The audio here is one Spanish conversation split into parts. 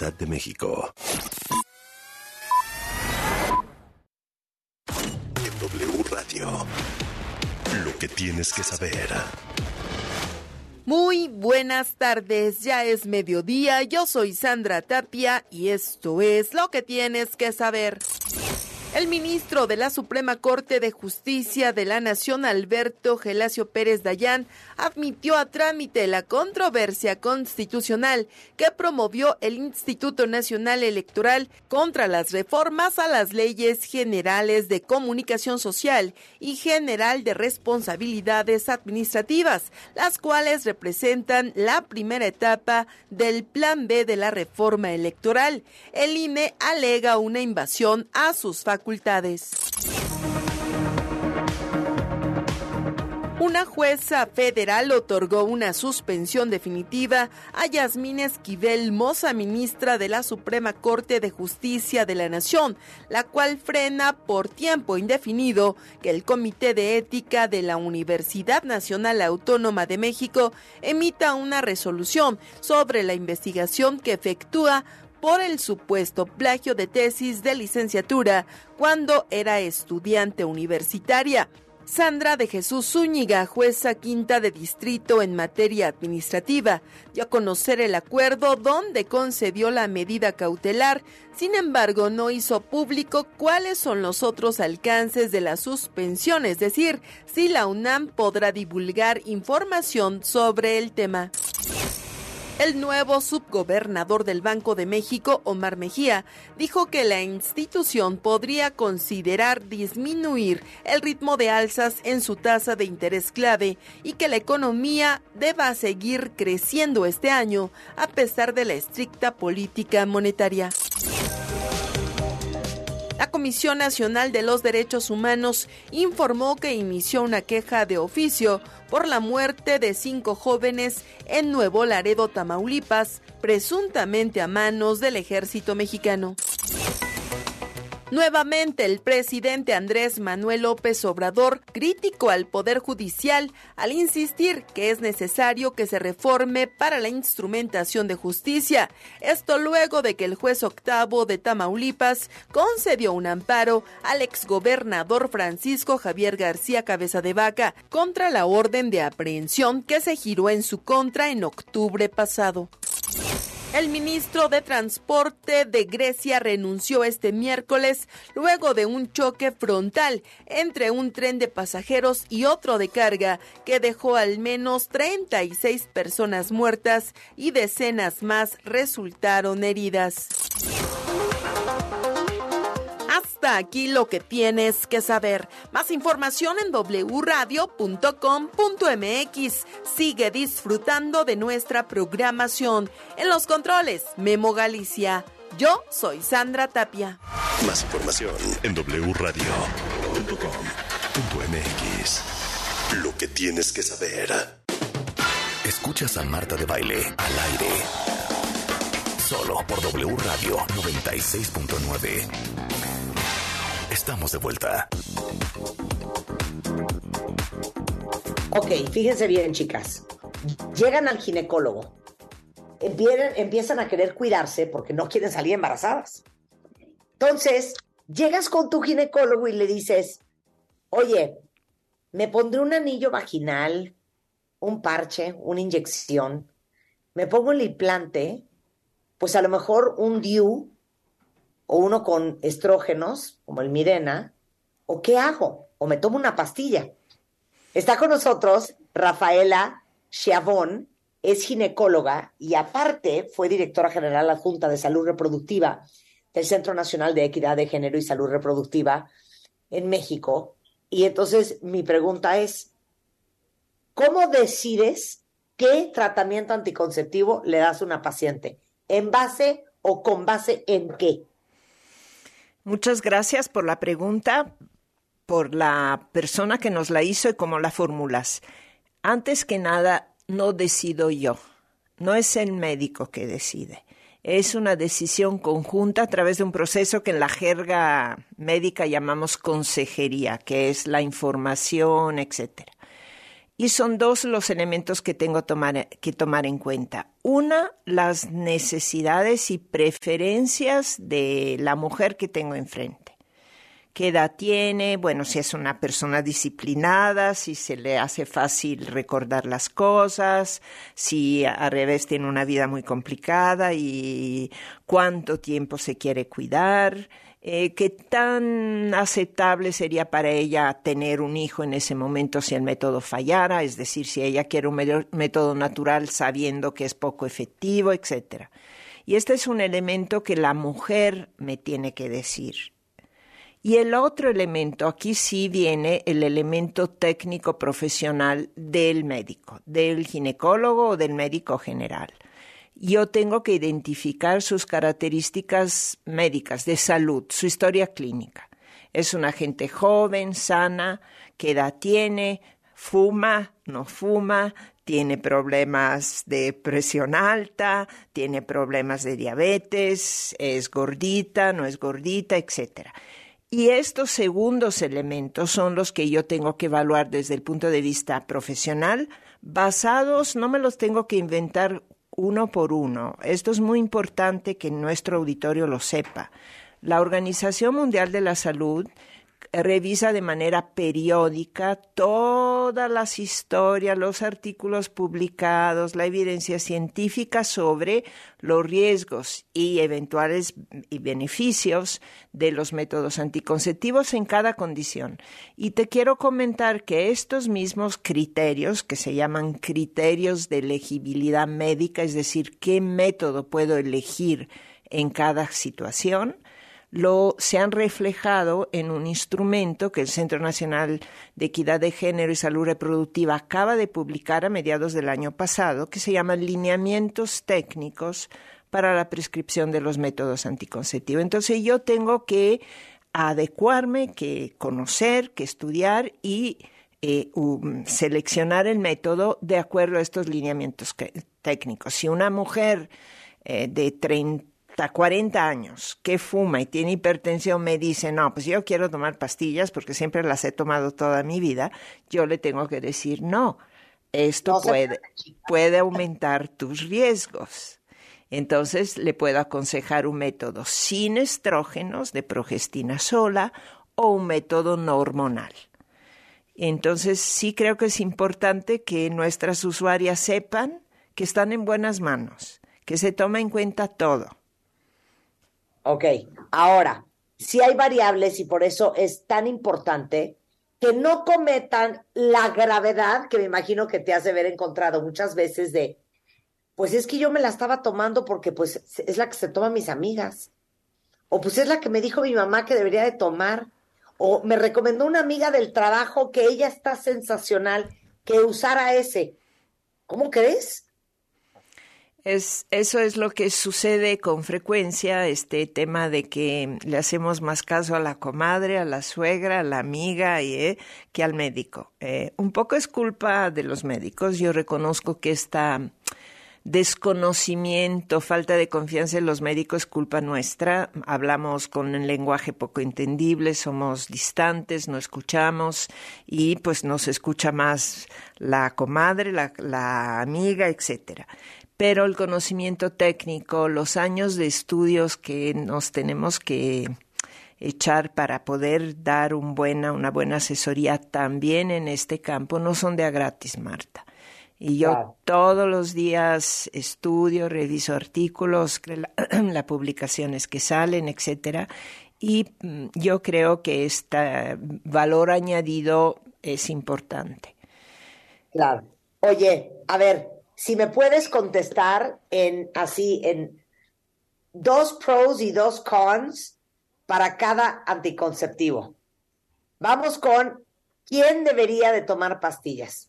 De México. W Radio. Lo que tienes que saber. Muy buenas tardes, ya es mediodía, yo soy Sandra Tapia y esto es lo que tienes que saber. El ministro de la Suprema Corte de Justicia de la Nación, Alberto Gelacio Pérez Dayán, admitió a trámite la controversia constitucional que promovió el Instituto Nacional Electoral contra las reformas a las leyes generales de comunicación social y general de responsabilidades administrativas, las cuales representan la primera etapa del Plan B de la reforma electoral. El INE alega una invasión a sus facultades una jueza federal otorgó una suspensión definitiva a Yasmín Esquivel, moza ministra de la Suprema Corte de Justicia de la Nación, la cual frena por tiempo indefinido que el Comité de Ética de la Universidad Nacional Autónoma de México emita una resolución sobre la investigación que efectúa por el supuesto plagio de tesis de licenciatura cuando era estudiante universitaria. Sandra de Jesús Zúñiga, jueza quinta de distrito en materia administrativa, dio a conocer el acuerdo donde concedió la medida cautelar, sin embargo no hizo público cuáles son los otros alcances de la suspensión, es decir, si la UNAM podrá divulgar información sobre el tema. El nuevo subgobernador del Banco de México, Omar Mejía, dijo que la institución podría considerar disminuir el ritmo de alzas en su tasa de interés clave y que la economía deba seguir creciendo este año a pesar de la estricta política monetaria. La Comisión Nacional de los Derechos Humanos informó que inició una queja de oficio por la muerte de cinco jóvenes en Nuevo Laredo, Tamaulipas, presuntamente a manos del ejército mexicano. Nuevamente el presidente Andrés Manuel López Obrador criticó al Poder Judicial al insistir que es necesario que se reforme para la instrumentación de justicia. Esto luego de que el juez octavo de Tamaulipas concedió un amparo al exgobernador Francisco Javier García Cabeza de Vaca contra la orden de aprehensión que se giró en su contra en octubre pasado. El ministro de Transporte de Grecia renunció este miércoles luego de un choque frontal entre un tren de pasajeros y otro de carga que dejó al menos 36 personas muertas y decenas más resultaron heridas aquí lo que tienes que saber. Más información en wradio.com.mx. Sigue disfrutando de nuestra programación. En los controles, Memo Galicia. Yo soy Sandra Tapia. Más información en wradio.com.mx. Lo que tienes que saber. Escuchas a Marta de Baile al aire. Solo por W Radio 96.9. Estamos de vuelta. Ok, fíjense bien, chicas. Llegan al ginecólogo. Empiezan, a querer cuidarse porque no quieren salir embarazadas. Entonces, llegas con tu ginecólogo y le dices, oye, me pondré un anillo vaginal, un parche, una inyección, me pongo el implante, pues a lo mejor un DIU o uno con estrógenos, como el Mirena, o qué hago, o me tomo una pastilla. Está con nosotros Rafaela Chiavón, es ginecóloga y aparte fue directora general adjunta de salud reproductiva del Centro Nacional de Equidad de Género y Salud Reproductiva en México. Y entonces mi pregunta es, ¿cómo decides qué tratamiento anticonceptivo le das a una paciente? ¿En base o con base en qué? Muchas gracias por la pregunta, por la persona que nos la hizo y cómo la formulas. Antes que nada, no decido yo, no es el médico que decide. Es una decisión conjunta a través de un proceso que en la jerga médica llamamos consejería, que es la información, etcétera. Y son dos los elementos que tengo que tomar en cuenta. Una, las necesidades y preferencias de la mujer que tengo enfrente. ¿Qué edad tiene? Bueno, si es una persona disciplinada, si se le hace fácil recordar las cosas, si al revés tiene una vida muy complicada y cuánto tiempo se quiere cuidar eh, ¿Qué tan aceptable sería para ella tener un hijo en ese momento si el método fallara? Es decir, si ella quiere un método natural sabiendo que es poco efectivo, etc. Y este es un elemento que la mujer me tiene que decir. Y el otro elemento, aquí sí viene el elemento técnico profesional del médico, del ginecólogo o del médico general yo tengo que identificar sus características médicas de salud, su historia clínica. Es una gente joven, sana, qué edad tiene, fuma, no fuma, tiene problemas de presión alta, tiene problemas de diabetes, es gordita, no es gordita, etc. Y estos segundos elementos son los que yo tengo que evaluar desde el punto de vista profesional, basados, no me los tengo que inventar uno por uno. Esto es muy importante que nuestro auditorio lo sepa. La Organización Mundial de la Salud revisa de manera periódica todas las historias, los artículos publicados, la evidencia científica sobre los riesgos y eventuales beneficios de los métodos anticonceptivos en cada condición. Y te quiero comentar que estos mismos criterios, que se llaman criterios de elegibilidad médica, es decir, qué método puedo elegir en cada situación, lo, se han reflejado en un instrumento que el Centro Nacional de Equidad de Género y Salud Reproductiva acaba de publicar a mediados del año pasado, que se llama Lineamientos Técnicos para la prescripción de los métodos anticonceptivos. Entonces yo tengo que adecuarme, que conocer, que estudiar y eh, seleccionar el método de acuerdo a estos lineamientos técnicos. Si una mujer eh, de 30 40 años que fuma y tiene hipertensión me dice, no, pues yo quiero tomar pastillas porque siempre las he tomado toda mi vida, yo le tengo que decir, no, esto puede, puede aumentar tus riesgos. Entonces le puedo aconsejar un método sin estrógenos de progestina sola o un método no hormonal. Entonces sí creo que es importante que nuestras usuarias sepan que están en buenas manos, que se toma en cuenta todo Ok, ahora, si hay variables y por eso es tan importante que no cometan la gravedad que me imagino que te has de haber encontrado muchas veces de, pues es que yo me la estaba tomando porque pues es la que se toman mis amigas, o pues es la que me dijo mi mamá que debería de tomar, o me recomendó una amiga del trabajo que ella está sensacional, que usara ese. ¿Cómo crees? Es, eso es lo que sucede con frecuencia, este tema de que le hacemos más caso a la comadre, a la suegra, a la amiga eh, que al médico. Eh, un poco es culpa de los médicos. Yo reconozco que esta desconocimiento, falta de confianza en los médicos culpa nuestra. Hablamos con un lenguaje poco entendible, somos distantes, no escuchamos y pues nos escucha más la comadre, la, la amiga, etcétera pero el conocimiento técnico, los años de estudios que nos tenemos que echar para poder dar un buena, una buena asesoría también en este campo no son de a gratis, Marta. Y yo todos los días estudio, reviso artículos, las publicaciones que salen, etcétera, y mm, yo creo que este valor añadido es importante. Claro. Oye, a ver, si me puedes contestar en así, en dos pros y dos cons para cada anticonceptivo. Vamos con quién debería de tomar pastillas.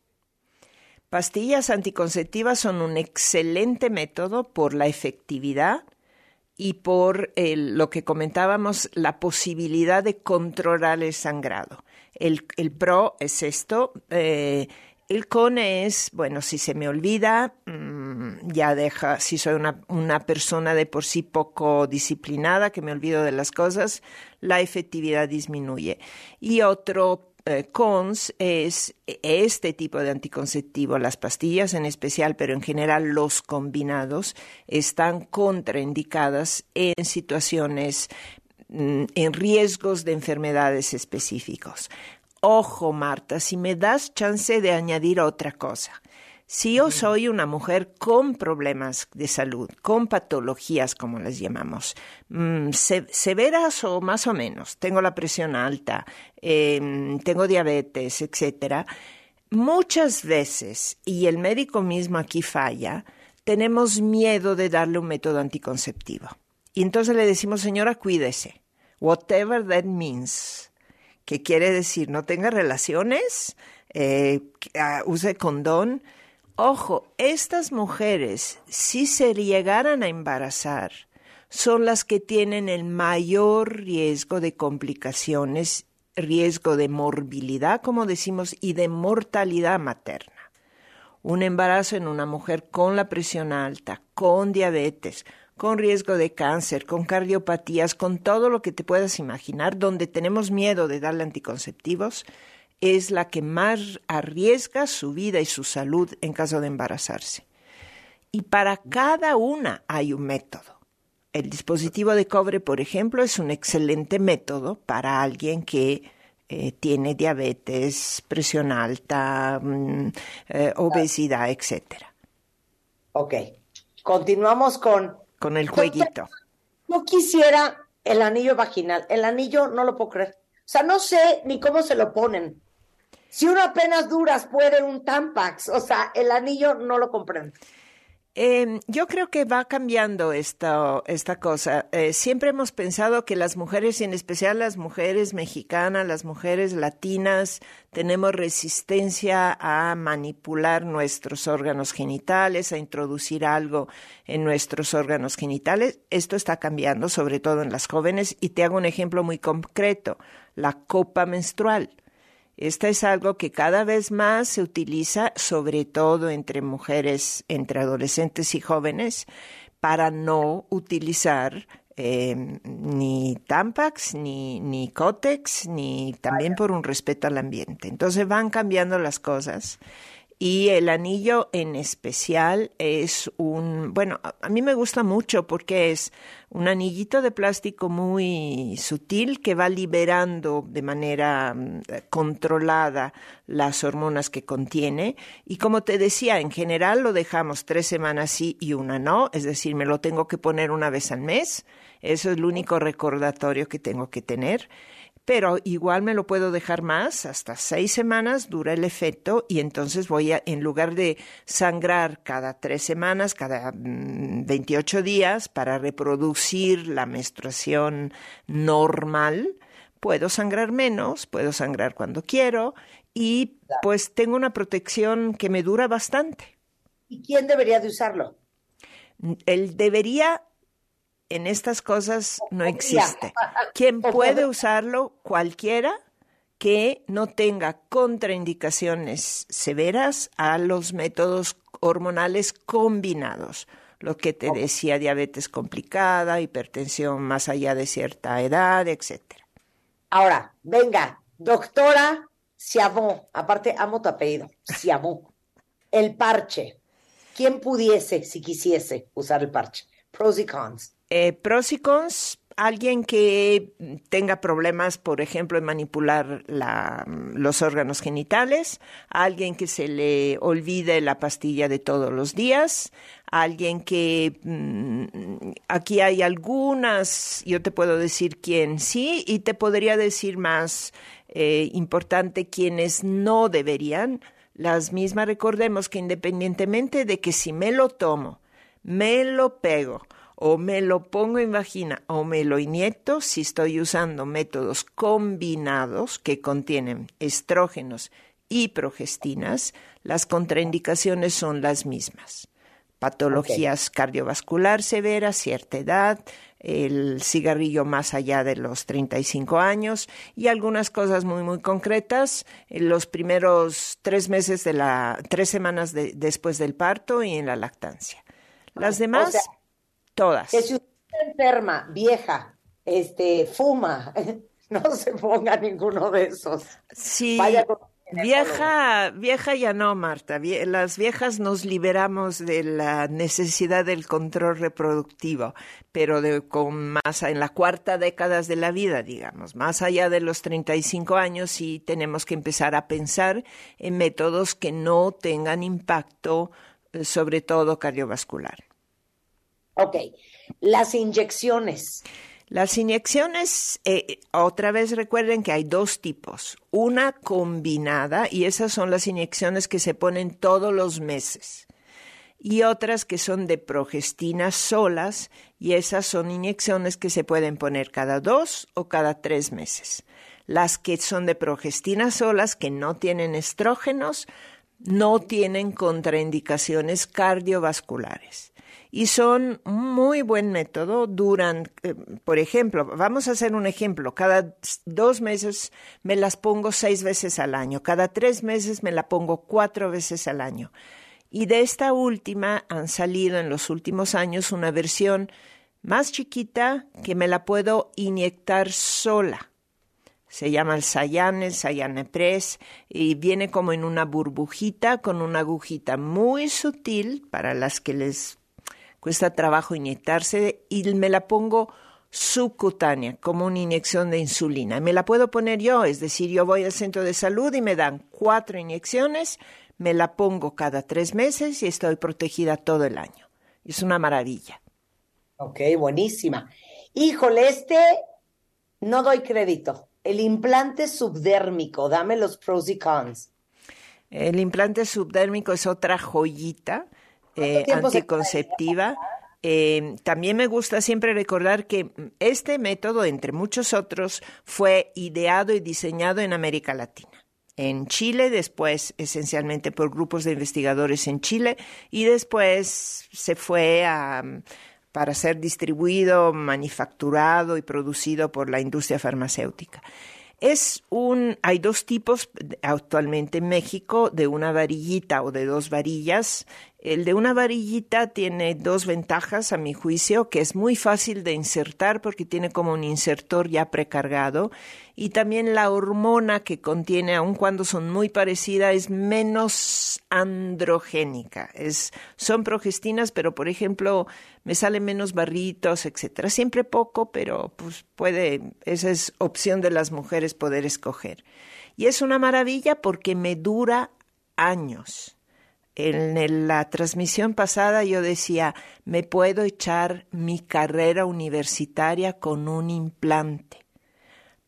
Pastillas anticonceptivas son un excelente método por la efectividad y por lo que comentábamos, la posibilidad de controlar el sangrado. El, pro es esto, eh, el CONE es, bueno, si se me olvida, mm, ya deja, si soy una, persona de por sí poco disciplinada, que me olvido de las cosas, la efectividad disminuye. Y otro eh, cons es este tipo de anticonceptivo, las pastillas en especial, pero en general los combinados, están contraindicadas en situaciones mm, en riesgos de enfermedades específicos. Ojo, Marta, si me das chance de añadir otra cosa. Si yo soy una mujer con problemas de salud, con patologías, como les llamamos, mm, severas o más o menos, tengo la presión alta, em, tengo diabetes, etcétera, muchas veces, y el médico mismo aquí falla, tenemos miedo de darle un método anticonceptivo. Y entonces le decimos, señora, cuídese, whatever that means, que quiere decir no tenga relaciones, eh, ah, use condón, Ojo, estas mujeres, si se llegaran a embarazar, son las que tienen el mayor riesgo de complicaciones, riesgo de morbilidad, como decimos, y de mortalidad materna. Un embarazo en una mujer con la presión alta, con diabetes, con riesgo de cáncer, con cardiopatías, con todo lo que te puedas imaginar, donde tenemos miedo de darle anticonceptivos, es la que más arriesga su vida y su salud en caso de embarazarse. Y para cada una hay un método. El dispositivo de cobre, por ejemplo, es un excelente método para alguien que eh, tiene diabetes, presión alta, mm, eh, obesidad, etc. Ok, continuamos con... Con el jueguito. No quisiera el anillo vaginal. El anillo no lo puedo creer. O sea, no sé ni cómo se lo ponen. Si uno apenas duras puede un Tampax, o sea, el anillo no lo comprendo. Em, yo creo que va cambiando esta, esta cosa. Eh, siempre hemos pensado que las mujeres, y en especial las mujeres mexicanas, las mujeres latinas, tenemos resistencia a manipular nuestros órganos genitales, a introducir algo en nuestros órganos genitales. Esto está cambiando, sobre todo en las jóvenes, y te hago un ejemplo muy concreto, la copa menstrual. Esta es algo que cada vez más se utiliza, sobre todo entre mujeres, entre adolescentes y jóvenes, para no utilizar eh, ni Tampax, ni, ni Cotex, ni también por un respeto al ambiente. Entonces van cambiando las cosas y el anillo en especial es un, bueno, a, mí me gusta mucho porque es un anillito de plástico muy sutil que va liberando de manera mm, controlada las hormonas que contiene. Y como te decía, en general lo dejamos tres semanas sí y una no, es decir, me lo tengo que poner una vez al mes. Eso es el único recordatorio que tengo que tener pero igual me lo puedo dejar más, hasta seis semanas dura el efecto y entonces voy a, en lugar de sangrar cada tres semanas, cada 28 mm, días para reproducir la menstruación normal, puedo sangrar menos, puedo sangrar cuando quiero y pues tengo una protección que me dura bastante. ¿Y quién debería de usarlo? Él debería en estas cosas no existe. Quien puede usarlo, cualquiera que no tenga contraindicaciones severas a los métodos hormonales combinados. Lo que te decía, diabetes complicada, hipertensión más allá de cierta edad, etcétera. Ahora, venga, doctora Siavon, aparte amo tu apellido, Siavon. El parche. ¿Quién pudiese, si quisiese, usar el parche? Pros y cons. Eh, pros y cons, alguien que tenga problemas, por ejemplo, en manipular los órganos genitales, alguien que se le olvide la pastilla de todos los días, alguien que mm, aquí hay algunas, yo te puedo decir quién sí, y te podría decir más eh, importante quienes no deberían. Las mismas recordemos que independientemente de que si me lo tomo, me lo pego, o me lo pongo en vagina o me lo inyecto si estoy usando métodos combinados que contienen estrógenos y progestinas, las contraindicaciones son las mismas. Patologías cardiovascular severas, cierta edad, el cigarrillo más allá de los 35 años y algunas cosas muy, muy concretas en los primeros tres meses de la, tres semanas después del parto y en la lactancia. Las demás, Todas. Que si usted enferma, vieja, este, fuma, no se ponga ninguno de esos. Sí. Vaya Vieja, vieja ya no, Marta. Las viejas nos liberamos de la necesidad del control reproductivo, pero de, con más en la cuarta década de la vida, digamos, más allá de los 35 años, sí tenemos que empezar a pensar en métodos que no tengan impacto, eh, sobre todo cardiovascular. Ok, las inyecciones. Las inyecciones, eh, otra vez recuerden que hay dos tipos. Una combinada, y esas son las inyecciones que se ponen todos los meses. Y otras que son de progestina solas, y esas son inyecciones que se pueden poner cada dos o cada tres meses. Las que son de progestina solas, que no tienen estrógenos, no tienen contraindicaciones cardiovasculares y son muy buen método. Duran, eh, por ejemplo, vamos a hacer un ejemplo. Cada dos meses me las pongo seis veces al año. Cada tres meses me la pongo cuatro veces al año. Y de esta última han salido en los últimos años una versión más chiquita que me la puedo inyectar sola. Se llama el Sayan, el Sayane Press, y viene como en una burbujita con una agujita muy sutil para las que les cuesta trabajo inyectarse y me la pongo subcutánea, como una inyección de insulina. Me la puedo poner yo, es decir, yo voy al centro de salud y me dan cuatro inyecciones, me la pongo cada tres meses y estoy protegida todo el año. Es una maravilla. Ok, buenísima. Híjole, este no doy crédito. El implante subdérmico, dame los pros y cons. El implante subdérmico es otra joyita eh, anticonceptiva. Eh, también me gusta siempre recordar que este método, entre muchos otros, fue ideado y diseñado en América Latina. En Chile, después esencialmente por grupos de investigadores en Chile, y después se fue para ser distribuido, manufacturado y producido por la industria farmacéutica. Es un, hay dos tipos actualmente en México de una varillita o de dos varillas. El de una varillita tiene dos ventajas, a mi juicio, que es muy fácil de insertar porque tiene como un insertor ya precargado y también la hormona que contiene, aun cuando son muy parecidas, es menos androgénica. Es, son progestinas, pero por ejemplo, me salen menos barritos, etcétera. Siempre poco, pero pues puede, esa es opción de las mujeres poder escoger. Y es una maravilla porque me dura años en la transmisión pasada yo decía, me puedo echar mi carrera universitaria con un implante.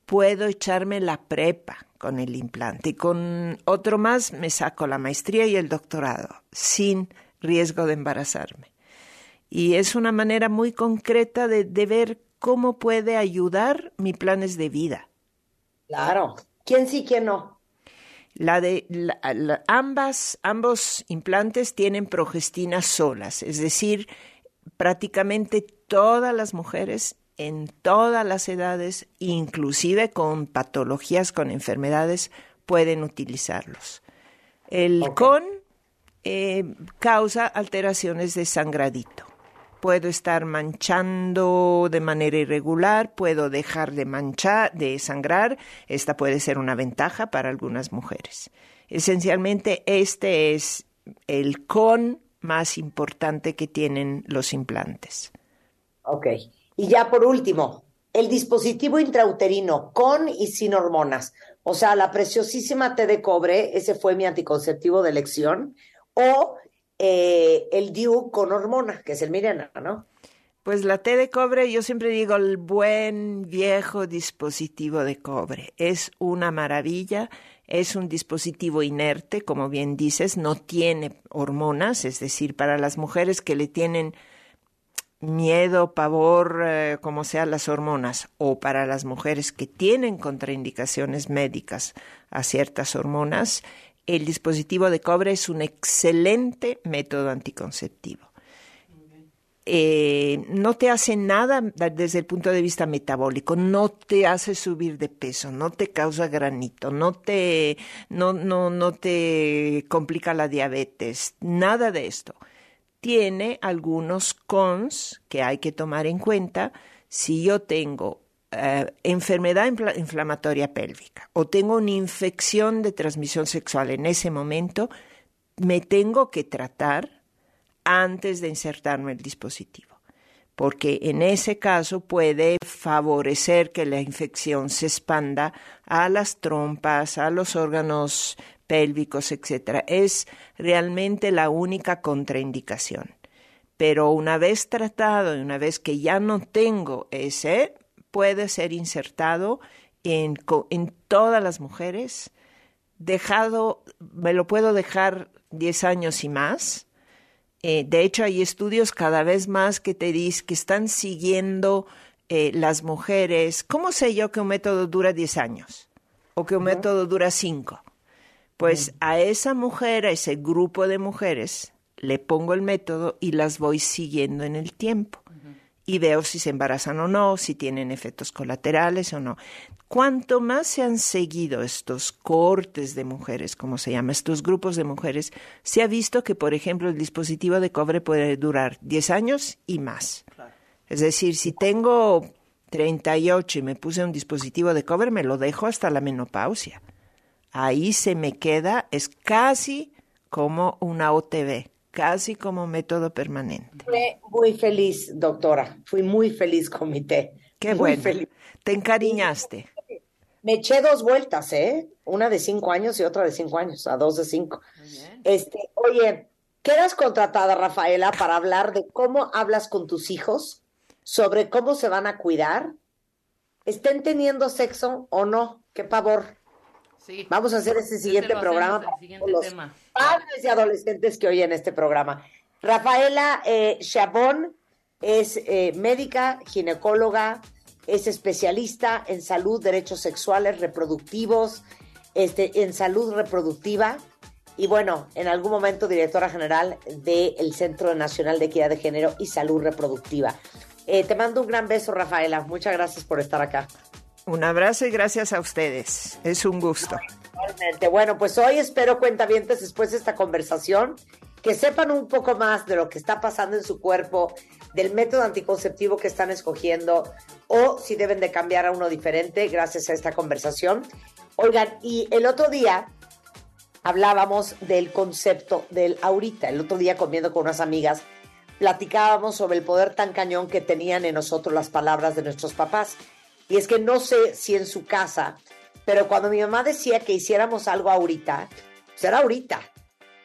Puedo echarme la prepa con el implante y con otro más me saco la maestría y el doctorado sin riesgo de embarazarme. Y es una manera muy concreta de, ver cómo puede ayudar mis planes de vida. Claro. ¿Quién sí, quién no? La de ambas, ambos implantes tienen progestinas solas, es decir, prácticamente todas las mujeres en todas las edades, inclusive con patologías, con enfermedades, pueden utilizarlos. El con eh, causa alteraciones de sangradito puedo estar manchando de manera irregular, puedo dejar de manchar, de sangrar. Esta puede ser una ventaja para algunas mujeres. Esencialmente, este es el con más importante que tienen los implantes. Ok. Y ya por último, el dispositivo intrauterino con y sin hormonas. O sea, la preciosísima T de cobre, ese fue mi anticonceptivo de elección. O eh, el DIU con hormona, que es el Mirena, ¿no? Pues la T de cobre, yo siempre digo el buen viejo dispositivo de cobre. Es una maravilla, es un dispositivo inerte, como bien dices, no tiene hormonas, es decir, para las mujeres que le tienen miedo, pavor, eh, como sean las hormonas, o para las mujeres que tienen contraindicaciones médicas a ciertas hormonas, el dispositivo de cobre es un excelente método anticonceptivo. Eh, no te hace nada desde el punto de vista metabólico, no te hace subir de peso, no te causa granito, no te, no, no, no te complica la diabetes, nada de esto. Tiene algunos cons que hay que tomar en cuenta. Si yo tengo eh, enfermedad inflamatoria pélvica o tengo una infección de transmisión sexual en ese momento, me tengo que tratar antes de insertarme el dispositivo, porque en ese caso puede favorecer que la infección se expanda a las trompas, a los órganos pélvicos, etc. Es realmente la única contraindicación. Pero una vez tratado y una vez que ya no tengo ese, puede ser insertado en, en todas las mujeres. Dejado, me lo puedo dejar 10 años y más. Eh, de hecho, hay estudios cada vez más que te dicen que están siguiendo eh, las mujeres. ¿Cómo sé yo que un método dura 10 años? ¿O que un método dura 5? Pues a esa mujer, a ese grupo de mujeres, le pongo el método y las voy siguiendo en el tiempo. Y veo si se embarazan o no, si tienen efectos colaterales o no. Cuanto más se han seguido estos cortes de mujeres, como se llama, estos grupos de mujeres, se ha visto que, por ejemplo, el dispositivo de cobre puede durar 10 años y más. Es decir, si tengo 38 y me puse un dispositivo de cobre, me lo dejo hasta la menopausia ahí se me queda, es casi como una OTV, casi como método permanente. Fui muy feliz, doctora. Fui muy feliz con mi té. Qué bueno. Te encariñaste. Me eché dos vueltas, ¿eh? Una de cinco años y otra de cinco años, a dos de cinco. Este, oye, quedas contratada, Rafaela, para hablar de cómo hablas con tus hijos, sobre cómo se van a cuidar, estén teniendo sexo o no. Qué pavor. Vamos a hacer este siguiente programa para los padres y adolescentes que oyen este programa. Rafaela eh, Chabón es eh, médica, ginecóloga, es especialista en salud, derechos sexuales, reproductivos, este, en salud reproductiva y bueno, en algún momento directora general del Centro Nacional de Equidad de Género y Salud Reproductiva. Eh, te mando un gran beso, Rafaela. Muchas gracias por estar acá. Un abrazo y gracias a ustedes. Es un gusto. Bueno, pues hoy espero cuentavientes después de esta conversación que sepan un poco más de lo que está pasando en su cuerpo, del método anticonceptivo que están escogiendo o si deben de cambiar a uno diferente gracias a esta conversación. Oigan, y el otro día hablábamos del concepto del ahorita. El otro día comiendo con unas amigas platicábamos sobre el poder tan cañón que tenían en nosotros las palabras de nuestros papás. Y es que no sé si en su casa, pero cuando mi mamá decía que hiciéramos algo ahorita, pues era ahorita.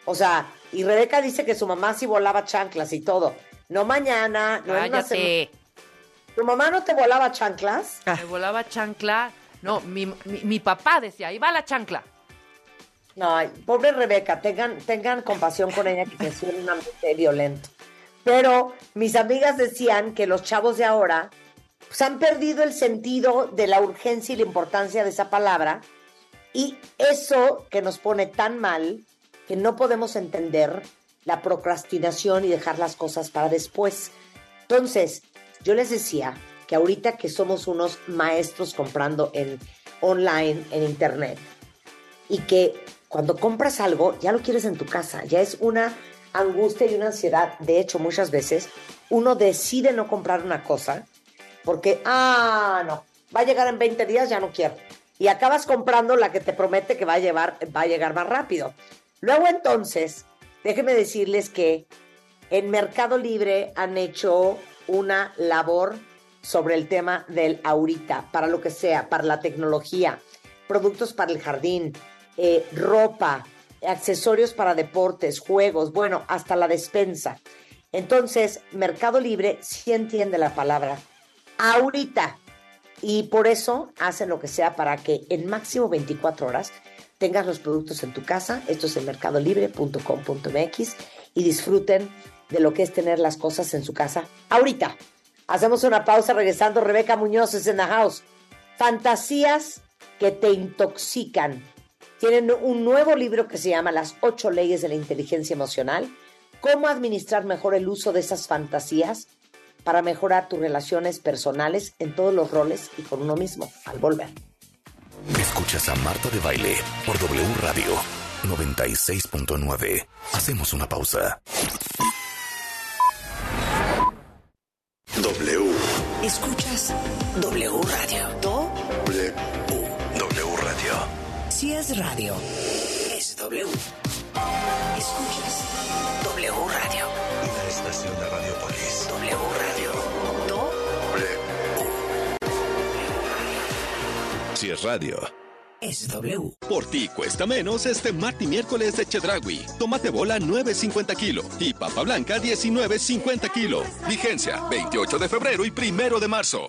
O sea, y Rebeca dice que su mamá sí volaba chanclas y todo. No mañana, no Cállate. ¿Tu mamá no te volaba chanclas? Me volaba chancla. No, mi, mi, papá decía, ahí va la chancla. No, pobre Rebeca, tengan, tengan compasión con ella que es un ambiente violento. Pero mis amigas decían que los chavos de ahora pues han perdido el sentido de la urgencia y la importancia de esa palabra. Y eso que nos pone tan mal que no podemos entender la procrastinación y dejar las cosas para después. Entonces, yo les decía que ahorita que somos unos maestros comprando en online, en internet, y que cuando compras algo ya lo quieres en tu casa, ya es una angustia y una ansiedad. De hecho, muchas veces uno decide no comprar una cosa porque, ah, no, va a llegar en 20 días, ya no quiero. Y acabas comprando la que te promete que va a, llevar, va a llegar más rápido. Luego entonces, déjenme decirles que en Mercado Libre han hecho una labor sobre el tema del ahorita, para lo que sea, para la tecnología, productos para el jardín, eh, ropa, accesorios para deportes, juegos, bueno, hasta la despensa. Entonces, Mercado Libre sí entiende la palabra ahorita. Y por eso hacen lo que sea para que en máximo 24 horas tengas los productos en tu casa. Esto es el mercadolibre.com.mx y disfruten de lo que es tener las cosas en su casa ahorita. Hacemos una pausa regresando. Rebeca Muñoz es en la house. Fantasías que te intoxican. Tienen un nuevo libro que se llama Las ocho leyes de la inteligencia emocional. Cómo administrar mejor el uso de esas fantasías para mejorar tus relaciones personales en todos los roles y con uno mismo al volver. Escuchas a Marta de Baile por W Radio 96.9. Hacemos una pausa. W. Escuchas W Radio. Do W. W Radio. si es radio, es W. Escuchas W Radio. Estación de Radiopolis. W Radio. Do W. Si es radio. es W. Por ti cuesta menos este martes y miércoles de Chedragui. Tomate bola 9.50 kilo y papa blanca 19.50 kilo. Vigencia 28 de febrero y primero de marzo.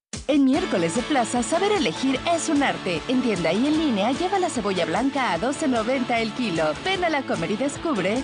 En miércoles de plaza, saber elegir es un arte. En tienda y en línea, lleva la cebolla blanca a 12.90 el kilo. Ven a la comer y descubre.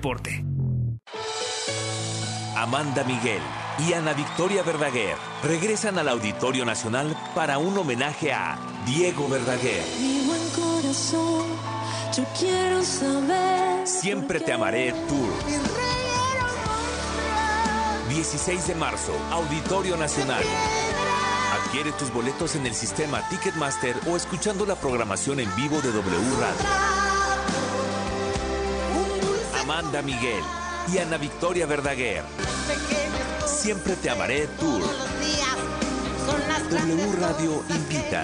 Amanda Miguel y Ana Victoria Verdaguer regresan al Auditorio Nacional para un homenaje a Diego Verdaguer. Mi buen corazón, yo quiero saber. Siempre te amaré Tour. 16 de marzo, Auditorio Nacional. Adquiere tus boletos en el sistema Ticketmaster o escuchando la programación en vivo de W Radio. Amanda Miguel y Ana Victoria Verdaguer. Siempre te amaré Tour. W Radio invita.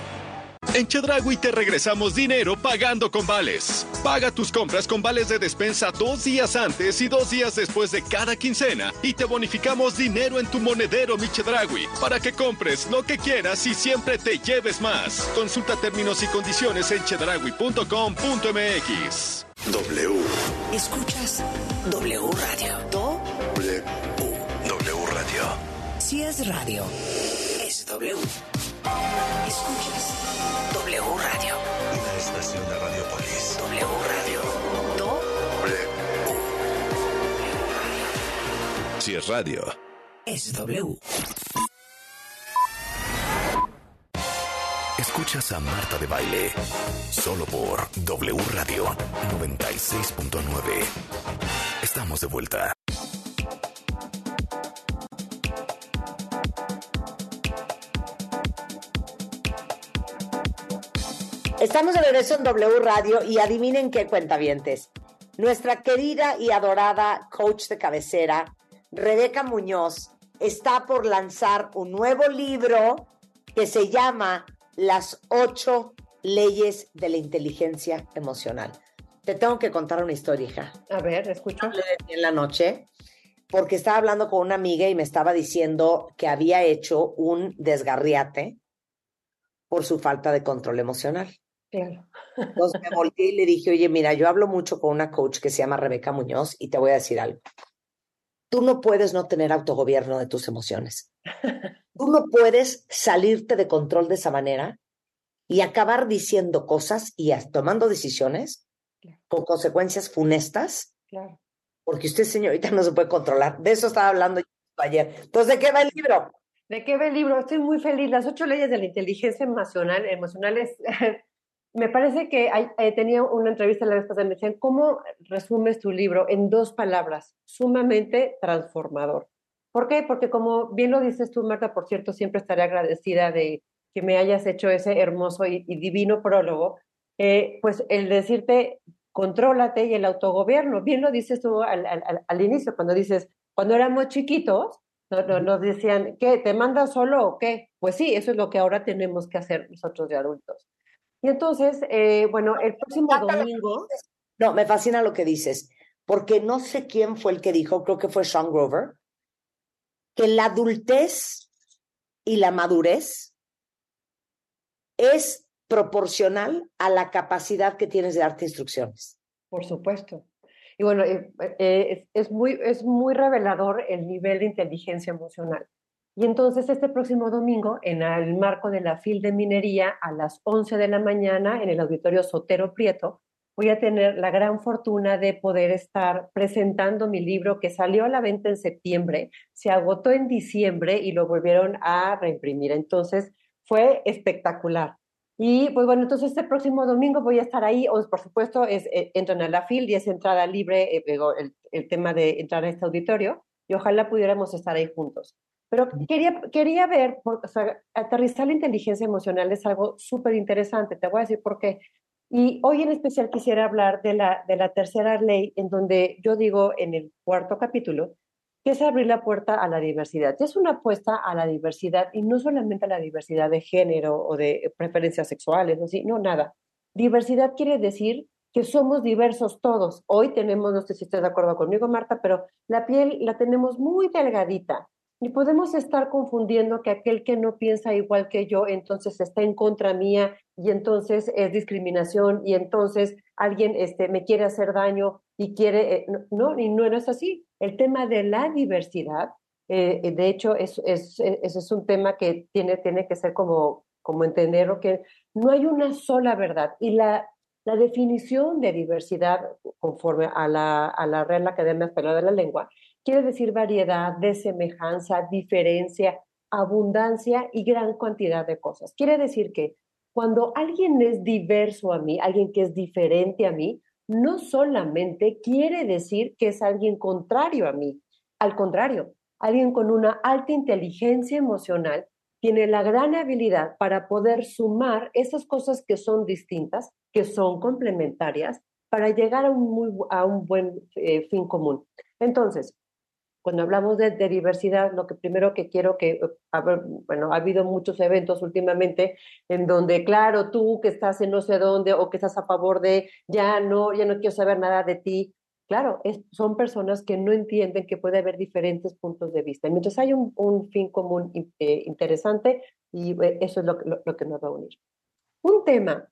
En Chedragui te regresamos dinero pagando con vales. Paga tus compras con vales de despensa dos días antes y dos días después de cada quincena y te bonificamos dinero en tu monedero Mi Chedragui para que compres lo que quieras y siempre te lleves más. Consulta términos y condiciones en chedragui.com.mx. W. Escuchas W Radio. Do W. W Radio. Si es radio, es W. Escuchas W Radio. Una estación de Radiopolis. W Radio. Do W. Si es radio. Es W. Escuchas a Marta de Baile. Solo por W Radio 96.9. Estamos de vuelta. Estamos de regreso en W Radio y adivinen qué cuentavientes. Nuestra querida y adorada coach de cabecera, Rebeca Muñoz, está por lanzar un nuevo libro que se llama Las ocho leyes de la inteligencia emocional. Te tengo que contar una historia, hija. A ver, escucho. En la noche, porque estaba hablando con una amiga y me estaba diciendo que había hecho un desgarriate por su falta de control emocional. Claro. Entonces me volteé y le dije, oye, mira, yo hablo mucho con una coach que se llama Rebeca Muñoz y te voy a decir algo. Tú no puedes no tener autogobierno de tus emociones. Tú no puedes salirte de control de esa manera y acabar diciendo cosas y tomando decisiones con consecuencias funestas. Claro. Porque usted, señorita, no se puede controlar. De eso estaba hablando yo ayer. Entonces, ¿de qué va el libro? ¿De qué va el libro? Estoy muy feliz. Las ocho leyes de la inteligencia emocional, emocional es me parece que hay, eh, tenía una entrevista la vez pasada, me decían, ¿cómo resumes tu libro en dos palabras? Sumamente transformador. ¿Por qué? Porque como bien lo dices tú, Marta, por cierto, siempre estaré agradecida de que me hayas hecho ese hermoso y, divino prólogo, eh, pues el decirte, contrólate y el autogobierno, bien lo dices tú al, al, al inicio, cuando dices, cuando éramos chiquitos, nos, nos decían, ¿qué? ¿Te mandas solo o qué? Pues sí, eso es lo que ahora tenemos que hacer nosotros de adultos. Y entonces, eh, bueno, el próximo domingo... No, me fascina lo que dices, porque no sé quién fue el que dijo, creo que fue Sean Grover, que la adultez y la madurez es proporcional a la capacidad que tienes de darte instrucciones. Por supuesto. Y bueno, eh, eh, es, muy, es muy revelador el nivel de inteligencia emocional. Y entonces este próximo domingo, en el marco de la FIL de Minería, a las 11 de la mañana, en el auditorio Sotero Prieto, voy a tener la gran fortuna de poder estar presentando mi libro que salió a la venta en septiembre, se agotó en diciembre y lo volvieron a reimprimir. Entonces fue espectacular. Y pues bueno, entonces este próximo domingo voy a estar ahí, o por supuesto es, eh, entran a la FIL y es entrada libre, eh, el, el tema de entrar a este auditorio, y ojalá pudiéramos estar ahí juntos. Pero quería, quería ver, o sea, aterrizar la inteligencia emocional es algo súper interesante, te voy a decir por qué. Y hoy en especial quisiera hablar de la, de la tercera ley, en donde yo digo en el cuarto capítulo, que es abrir la puerta a la diversidad. Y es una apuesta a la diversidad, y no solamente a la diversidad de género o de preferencias sexuales, no, no nada. Diversidad quiere decir que somos diversos todos. Hoy tenemos, no sé si estás de acuerdo conmigo, Marta, pero la piel la tenemos muy delgadita, y podemos estar confundiendo que aquel que no piensa igual que yo, entonces está en contra mía y entonces es discriminación y entonces alguien este, me quiere hacer daño y quiere, eh, no, y no, es así. El tema de la diversidad, eh, de hecho, es, es, es, es, un tema que tiene, tiene que ser como, como entender que no hay una sola verdad y la, la definición de diversidad conforme a la, a la Real Academia Española de la Lengua quiere decir variedad, desemejanza, diferencia, abundancia y gran cantidad de cosas. Quiere decir que cuando alguien es diverso a mí, alguien que es diferente a mí, no solamente quiere decir que es alguien contrario a mí, al contrario, alguien con una alta inteligencia emocional tiene la gran habilidad para poder sumar esas cosas que son distintas, que son complementarias, para llegar a un, muy, a un buen eh, fin común. Entonces, cuando hablamos de, diversidad, lo que primero que quiero que, bueno, ha habido muchos eventos últimamente en donde, claro, tú que estás en no sé dónde o que estás a favor de, ya no, ya no quiero saber nada de ti. Claro, son personas que no entienden que puede haber diferentes puntos de vista. Mientras hay un, un fin común eh, interesante y eh, eso es lo, lo, que nos va a unir. Un tema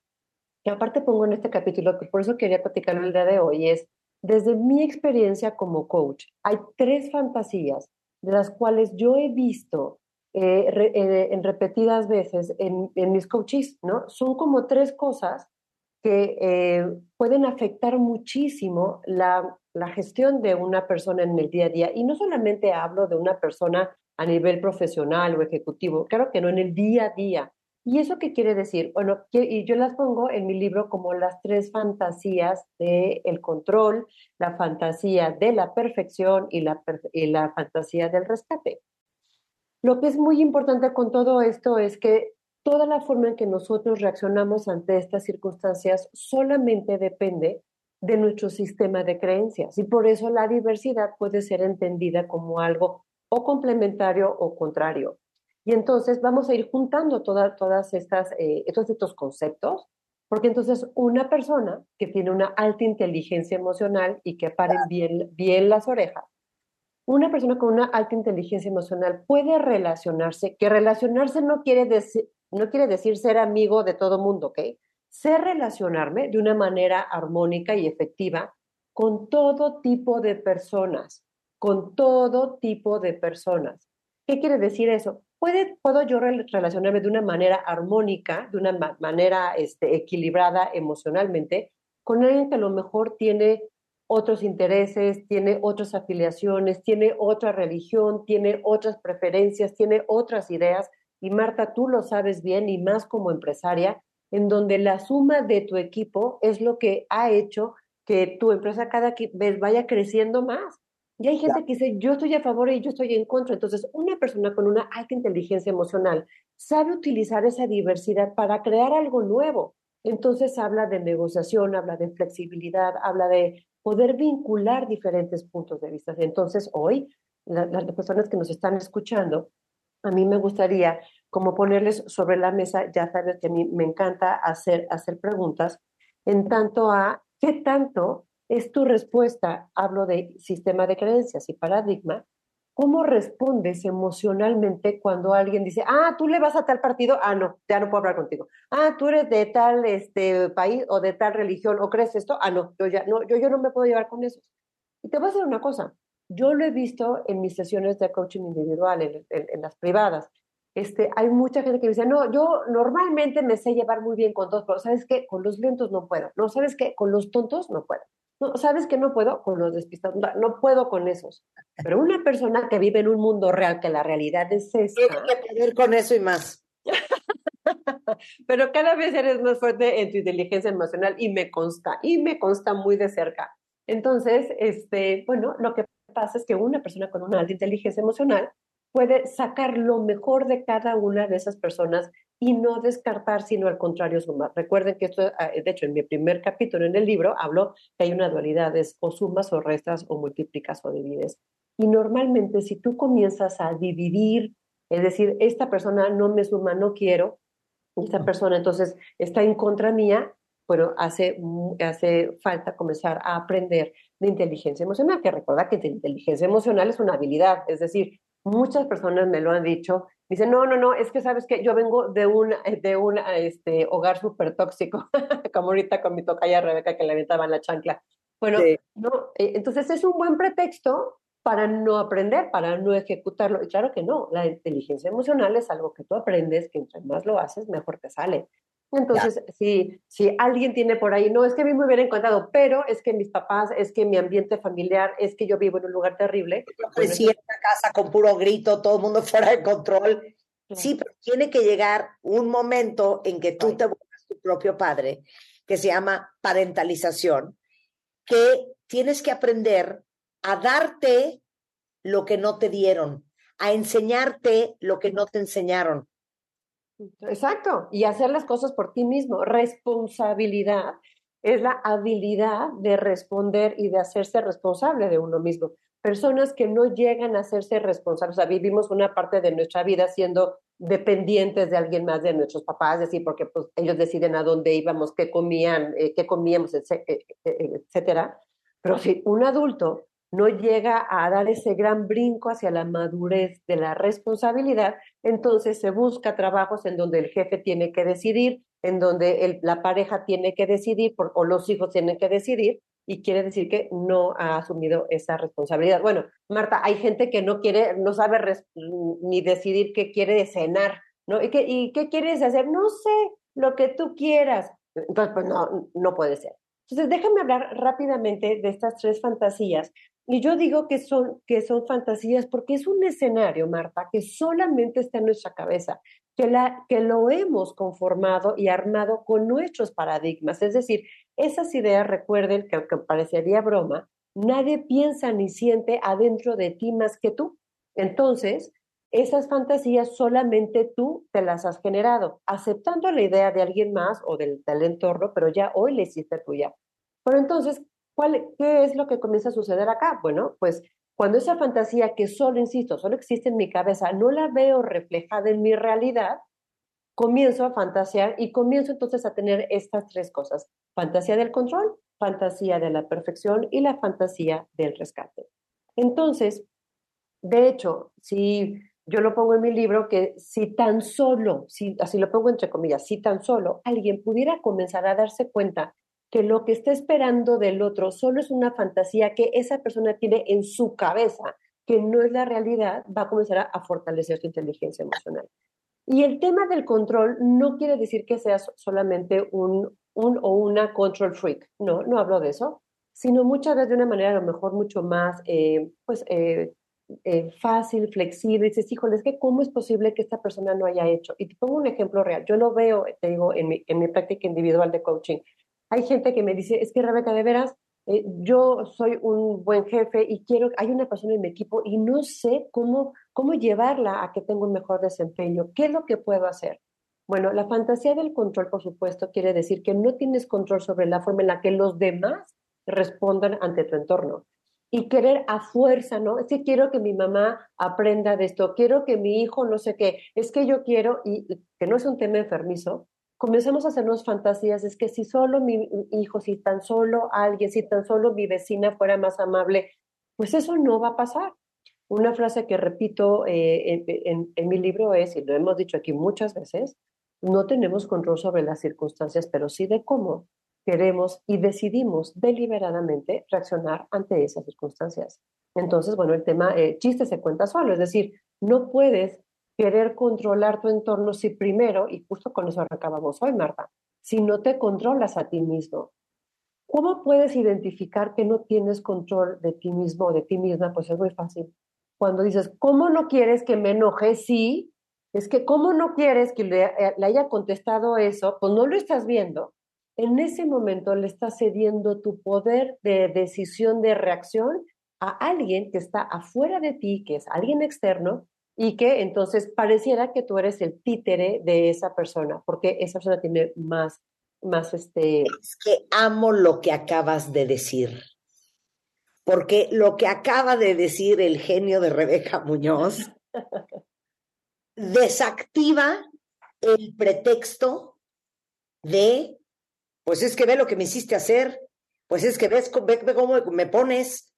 que aparte pongo en este capítulo, que por eso quería platicarlo el día de hoy, es desde mi experiencia como coach, hay tres fantasías de las cuales yo he visto eh, eh, en repetidas veces en, mis coaches, ¿no? Son como tres cosas que eh, pueden afectar muchísimo la, la gestión de una persona en el día a día. Y no solamente hablo de una persona a nivel profesional o ejecutivo, claro que no, en el día a día. ¿Y eso qué quiere decir? Bueno, y yo las pongo en mi libro como las tres fantasías del el control, la fantasía de la perfección y la, y la fantasía del rescate. Lo que es muy importante con todo esto es que toda la forma en que nosotros reaccionamos ante estas circunstancias solamente depende de nuestro sistema de creencias y por eso la diversidad puede ser entendida como algo o complementario o contrario. Y entonces vamos a ir juntando todas todas estas, eh, todos estos conceptos, porque entonces una persona que tiene una alta inteligencia emocional y que paren bien, bien las orejas, una persona con una alta inteligencia emocional puede relacionarse, que relacionarse no quiere decir, no quiere decir ser amigo de todo mundo, ¿ok? Sé relacionarme de una manera armónica y efectiva con todo tipo de personas, con todo tipo de personas. ¿Qué quiere decir eso? ¿Puede, ¿Puedo yo relacionarme de una manera armónica, de una manera este, equilibrada emocionalmente, con alguien que a lo mejor tiene otros intereses, tiene otras afiliaciones, tiene otra religión, tiene otras preferencias, tiene otras ideas? Y Marta, tú lo sabes bien y más como empresaria, en donde la suma de tu equipo es lo que ha hecho que tu empresa cada vez vaya creciendo más. Y hay gente que dice, yo estoy a favor y yo estoy en contra. Entonces, una persona con una alta inteligencia emocional sabe utilizar esa diversidad para crear algo nuevo. Entonces, habla de negociación, habla de flexibilidad, habla de poder vincular diferentes puntos de vista. Entonces, hoy, las personas que nos están escuchando, a mí me gustaría como ponerles sobre la mesa, ya sabes que a mí me encanta hacer, hacer preguntas en tanto a qué tanto es tu respuesta, hablo de sistema de creencias y paradigma, ¿cómo respondes emocionalmente cuando alguien dice, ah, tú le vas a tal partido? Ah, no, ya no puedo hablar contigo. Ah, tú eres de tal este, país o de tal religión o crees esto? Ah, no, yo ya no, yo, yo no me puedo llevar con esos. Y te voy a decir una cosa, yo lo he visto en mis sesiones de coaching individual, en, las privadas. Este, hay mucha gente que dice, no, yo normalmente me sé llevar muy bien con todos, pero ¿sabes qué? Con los lentos no puedo. No, ¿sabes qué? Con los tontos no puedo. No, ¿sabes qué no puedo? Con los despistados. No, puedo con esos. Pero una persona que vive en un mundo real, que la realidad es esa... Tiene que poder con eso y más. pero cada vez eres más fuerte en tu inteligencia emocional y me consta, y me consta muy de cerca. Entonces, este, bueno, lo que pasa es que una persona con una alta inteligencia emocional puede sacar lo mejor de cada una de esas personas y no descartar, sino al contrario, sumar. Recuerden que esto, ah, de hecho, en mi primer capítulo en el libro hablo que hay una dualidad, es o sumas o restas o multiplicas o divides. Y normalmente si tú comienzas a dividir, es decir, esta persona no me suma, no quiero, esta persona entonces está en contra mía, bueno, hace, hace falta comenzar a aprender de inteligencia emocional, que recuerda que inteligencia emocional es una habilidad, es decir, muchas personas me lo han dicho, dicen, no, no, no, es que sabes que yo vengo de un, de un este, hogar súper tóxico, como ahorita con mi tocaya Rebeca que le aventaban la chancla. Bueno, no, eh, entonces es un buen pretexto para no aprender, para no ejecutarlo. Y claro que no, la inteligencia emocional es algo que tú aprendes, que entre más lo haces, mejor te sale. Entonces, si, si alguien tiene por ahí, no, es que a mí me hubiera encantado, pero es que mis papás, es que mi ambiente familiar, es que yo vivo en un lugar terrible. Yo crecí en una casa con puro grito, todo el mundo fuera de control. Sí, pero tiene que llegar un momento en que tú te vuelvas tu propio padre, que se llama parentalización, que tienes que aprender a darte lo que no te dieron, a enseñarte lo que no te enseñaron. Exacto, y hacer las cosas por ti mismo. Responsabilidad es la habilidad de responder y de hacerse responsable de uno mismo. Personas que no llegan a hacerse responsables, o sea, vivimos una parte de nuestra vida siendo dependientes de alguien más, de nuestros papás, decir, porque pues, ellos deciden a dónde íbamos, qué comían, eh, qué comíamos, eh, eh, etcétera. Pero si un adulto no llega a dar ese gran brinco hacia la madurez de la responsabilidad, entonces se busca trabajos en donde el jefe tiene que decidir, en donde la pareja tiene que decidir o los hijos tienen que decidir y quiere decir que no ha asumido esa responsabilidad. Bueno, Marta, hay gente que no quiere, no sabe ni decidir qué quiere cenar, ¿no? ¿Y qué, ¿Y qué quieres hacer? No sé, lo que tú quieras. Entonces, pues no, no puede ser. Entonces, déjame hablar rápidamente de estas tres fantasías. Y yo digo que son, que son fantasías porque es un escenario, Marta, que solamente está en nuestra cabeza, que, la, que lo hemos conformado y armado con nuestros paradigmas. Es decir, esas ideas, recuerden que parecería broma, nadie piensa ni siente adentro de ti más que tú. Entonces, esas fantasías solamente tú te las has generado, aceptando la idea de alguien más o del, del entorno, pero ya hoy le hiciste tuya. Pero entonces, ¿cuál, ¿qué es lo que comienza a suceder acá? Bueno, pues cuando esa fantasía que solo, insisto, solo existe en mi cabeza, no la veo reflejada en mi realidad, comienzo a fantasear y comienzo entonces a tener estas tres cosas. Fantasía del control, fantasía de la perfección y la fantasía del rescate. Entonces, de hecho, si yo lo pongo en mi libro que si tan solo, si, así lo pongo entre comillas, si tan solo alguien pudiera comenzar a darse cuenta que lo que está esperando del otro solo es una fantasía que esa persona tiene en su cabeza, que no es la realidad, va a comenzar a, a fortalecer su inteligencia emocional. Y el tema del control no quiere decir que seas solamente un, un o una control freak, no, no hablo de eso, sino muchas veces de una manera a lo mejor mucho más, eh, pues, eh, eh, fácil, flexible, dices, híjole, es que cómo es posible que esta persona no haya hecho. Y te pongo un ejemplo real, yo lo veo, te digo, en mi, en mi práctica individual de coaching. Hay gente que me dice, es que Rebeca, de veras, eh, yo soy un buen jefe y quiero, hay una persona en mi equipo y no sé cómo, cómo llevarla a que tenga un mejor desempeño. ¿Qué es lo que puedo hacer? Bueno, la fantasía del control, por supuesto, quiere decir que no tienes control sobre la forma en la que los demás respondan ante tu entorno y querer a fuerza, ¿no? Es que quiero que mi mamá aprenda de esto, quiero que mi hijo no sé qué, es que yo quiero, y que no es un tema enfermizo, comenzamos a hacernos fantasías, es que si solo mi hijo, si tan solo alguien, si tan solo mi vecina fuera más amable, pues eso no va a pasar. Una frase que repito eh, en mi libro es, y lo hemos dicho aquí muchas veces, no tenemos control sobre las circunstancias, pero sí de cómo queremos y decidimos deliberadamente reaccionar ante esas circunstancias. Entonces, bueno, el tema eh, chiste se cuenta solo, es decir, no puedes querer controlar tu entorno si primero, y justo con eso acabamos hoy, Marta, si no te controlas a ti mismo. ¿Cómo puedes identificar que no tienes control de ti mismo o de ti misma? Pues es muy fácil. Cuando dices, ¿cómo no quieres que me enoje? Sí, es que ¿cómo no quieres que le, eh, le haya contestado eso? Pues no lo estás viendo en ese momento le estás cediendo tu poder de decisión, de reacción a alguien que está afuera de ti, que es alguien externo, y que entonces pareciera que tú eres el títere de esa persona, porque esa persona tiene más, más este... Es que amo lo que acabas de decir, porque lo que acaba de decir el genio de Rebeca Muñoz desactiva el pretexto de pues es que ve lo que me hiciste hacer, pues es que ves, ve, cómo me pones.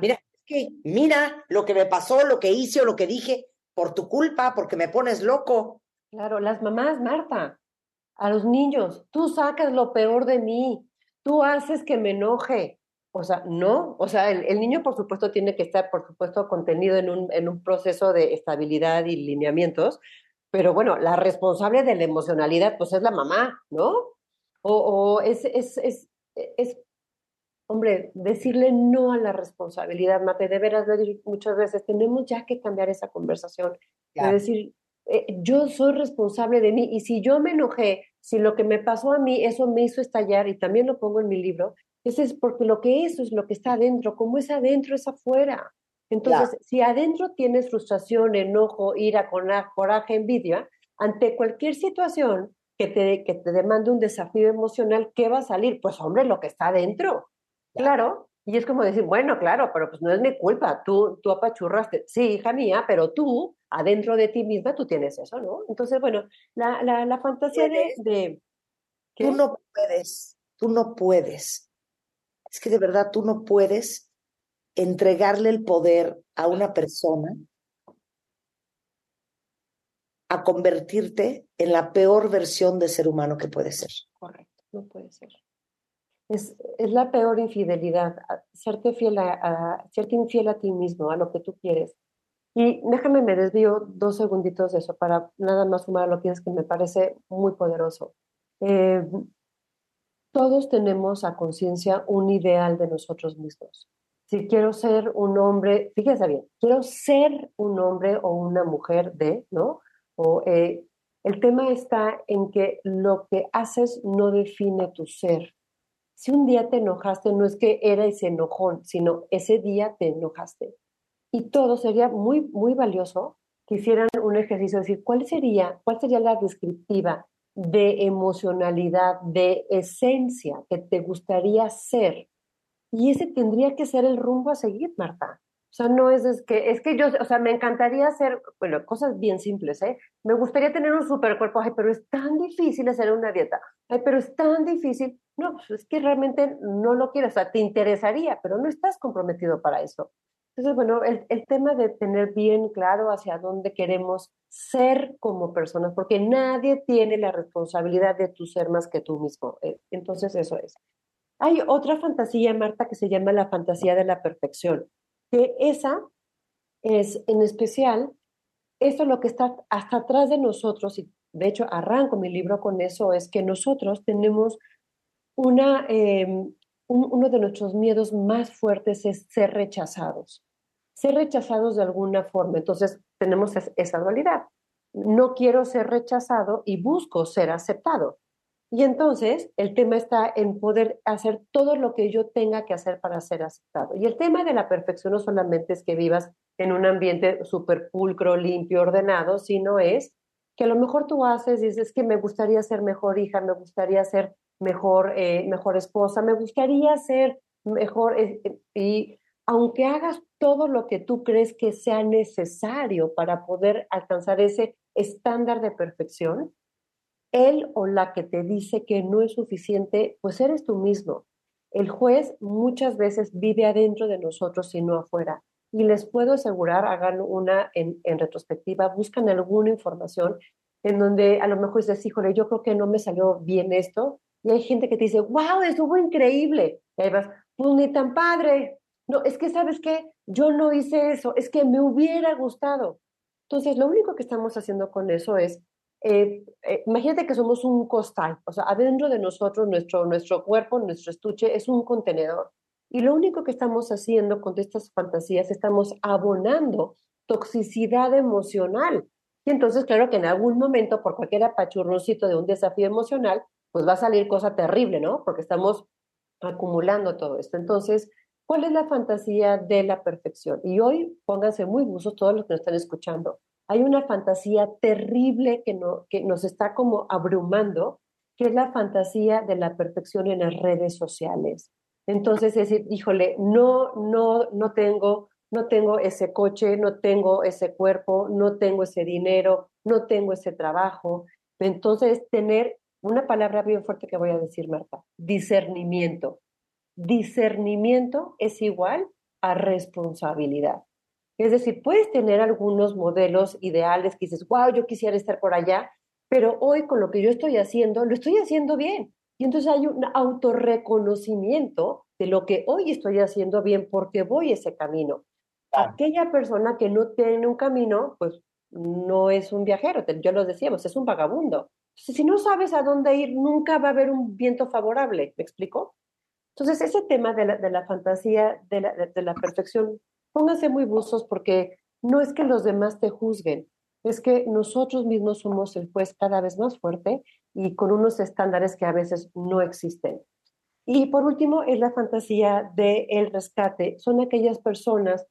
Mira, es que mira lo que me pasó, lo que hice o lo que dije por tu culpa, porque me pones loco. Claro, las mamás, Marta, a los niños, tú sacas lo peor de mí, tú haces que me enoje. O sea, no, o sea, el, niño por supuesto tiene que estar, por supuesto, contenido en un, en un proceso de estabilidad y lineamientos, pero bueno, la responsable de la emocionalidad, pues es la mamá, ¿no? O, es, es, es, es, hombre, decirle no a la responsabilidad, Mate, de veras, muchas veces tenemos ya que cambiar esa conversación. Es decir, eh, yo soy responsable de mí y si yo me enojé, si lo que me pasó a mí, eso me hizo estallar y también lo pongo en mi libro, eso es porque lo que eso es lo que está adentro, como es adentro es afuera. Entonces, si adentro tienes frustración, enojo, ira, coraje, envidia, ante cualquier situación, que te, que te demande un desafío emocional, ¿qué va a salir? Pues hombre, lo que está adentro. Claro. Y es como decir, bueno, claro, pero pues no es mi culpa, tú, tú apachurraste. Sí, hija mía, pero tú, adentro de ti misma, tú tienes eso, ¿no? Entonces, bueno, la, la, la fantasía de... de tú no puedes, tú no puedes. Es que de verdad tú no puedes entregarle el poder a una persona a convertirte en la peor versión de ser humano que puede ser. Correcto, no puede ser. Es, la peor infidelidad, serte, fiel a, serte infiel a ti mismo, a lo que tú quieres. Y déjame, me desvío dos segunditos de eso para nada más sumar lo que es que me parece muy poderoso. Eh, todos tenemos a conciencia un ideal de nosotros mismos. Si quiero ser un hombre, fíjense bien, quiero ser un hombre o una mujer de, ¿no? O, eh, el tema está en que lo que haces no define tu ser. Si un día te enojaste, no es que era ese enojón, sino ese día te enojaste. Y todo sería muy, muy valioso que hicieran un ejercicio de decir, ¿cuál sería, cuál sería la descriptiva de emocionalidad, de esencia que te gustaría ser? Y ese tendría que ser el rumbo a seguir, Marta. Sea, no es, es, que, es que yo, o sea, me encantaría hacer, bueno, cosas bien simples, ¿eh? Me gustaría tener un super cuerpo, pero es tan difícil hacer una dieta, ay, pero es tan difícil. No, pues es que realmente no lo quieres, o sea, te interesaría, pero no estás comprometido para eso. Entonces, bueno, el, el tema de tener bien claro hacia dónde queremos ser como personas, porque nadie tiene la responsabilidad de tu ser más que tú mismo. Eh, entonces, eso es. Hay otra fantasía, Marta, que se llama la fantasía de la perfección, que esa es en especial, esto lo que está hasta atrás de nosotros, y de hecho arranco mi libro con eso, es que nosotros tenemos una, eh, uno de nuestros miedos más fuertes es ser rechazados, ser rechazados de alguna forma. Entonces tenemos esa dualidad. No quiero ser rechazado y busco ser aceptado. Y entonces el tema está en poder hacer todo lo que yo tenga que hacer para ser aceptado. Y el tema de la perfección no solamente es que vivas en un ambiente súper pulcro, limpio, ordenado, sino es que a lo mejor tú haces dices que me gustaría ser mejor hija, me gustaría ser mejor, eh, mejor esposa, me gustaría ser mejor. Eh, y aunque hagas todo lo que tú crees que sea necesario para poder alcanzar ese estándar de perfección, él o la que te dice que no es suficiente, pues eres tú mismo. El juez muchas veces vive adentro de nosotros y no afuera. Y les puedo asegurar, hagan una en, retrospectiva, buscan alguna información en donde a lo mejor dices, híjole, yo creo que no me salió bien esto. Y hay gente que te dice, wow, estuvo increíble. Y ahí vas, pues ni tan padre. No, es que sabes qué, yo no hice eso, es que me hubiera gustado. Entonces, lo único que estamos haciendo con eso es eh, eh, imagínate que somos un costal, o sea, adentro de nosotros, nuestro, nuestro cuerpo, nuestro estuche es un contenedor. Y lo único que estamos haciendo con estas fantasías, estamos abonando toxicidad emocional. Y entonces, claro que en algún momento, por cualquier apachurroncito de un desafío emocional, pues va a salir cosa terrible, ¿no? Porque estamos acumulando todo esto. Entonces, ¿cuál es la fantasía de la perfección? Y hoy pónganse muy buzos todos los que nos están escuchando hay una fantasía terrible que, no, que nos está como abrumando, que es la fantasía de la perfección en las redes sociales. Entonces, es decir, híjole, no, no, no tengo, no tengo ese coche, no tengo ese cuerpo, no tengo ese dinero, no tengo ese trabajo. Entonces, tener una palabra bien fuerte que voy a decir, Marta, discernimiento. Discernimiento es igual a responsabilidad. Es decir, puedes tener algunos modelos ideales que dices, wow, yo quisiera estar por allá, pero hoy con lo que yo estoy haciendo, lo estoy haciendo bien. Y entonces hay un autorreconocimiento de lo que hoy estoy haciendo bien porque voy ese camino. Aquella persona que no tiene un camino, pues no es un viajero, yo lo decíamos, es un vagabundo. si no sabes a dónde ir, nunca va a haber un viento favorable, ¿me explico? Entonces, ese tema de la, de la fantasía, de la, de la perfección, pónganse muy buzos porque no es que los demás te juzguen, es que nosotros mismos somos el juez cada vez más fuerte y con unos estándares que a veces no existen. Y por último, es la fantasía del el rescate. Son aquellas personas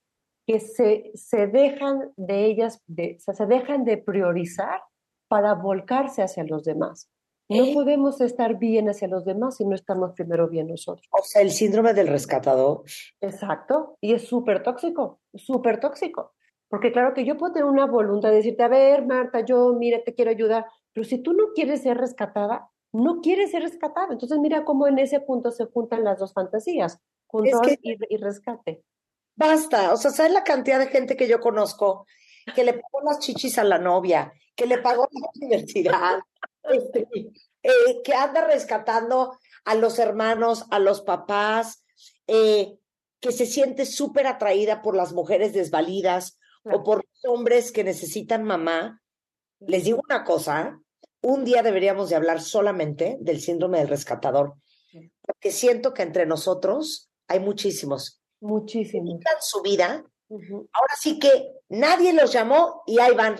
que se, se dejan de ellas, se dejan de priorizar para volcarse hacia los demás. No ¿Eh? podemos estar bien hacia los demás si no estamos primero bien nosotros. O sea, el síndrome del rescatador. Exacto, y es súper tóxico, súper tóxico. Porque claro que yo puedo tener una voluntad de decirte, a ver, Marta, yo, mira, te quiero ayudar, pero si tú no quieres ser rescatada, no quieres ser rescatada. Entonces mira cómo en ese punto se juntan las dos fantasías, control y, rescate. Basta, o sea, ¿sabes la cantidad de gente que yo conozco que le pagó las chichis a la novia, que le pagó la universidad, este, eh, que anda rescatando a los hermanos, a los papás, eh, que se siente súper atraída por las mujeres desvalidas o por los hombres que necesitan mamá. Les digo una cosa, un día deberíamos de hablar solamente del síndrome del rescatador, Porque siento que entre nosotros hay muchísimos. Muchísimos. Su vida. Ahora sí que nadie los llamó y ahí van,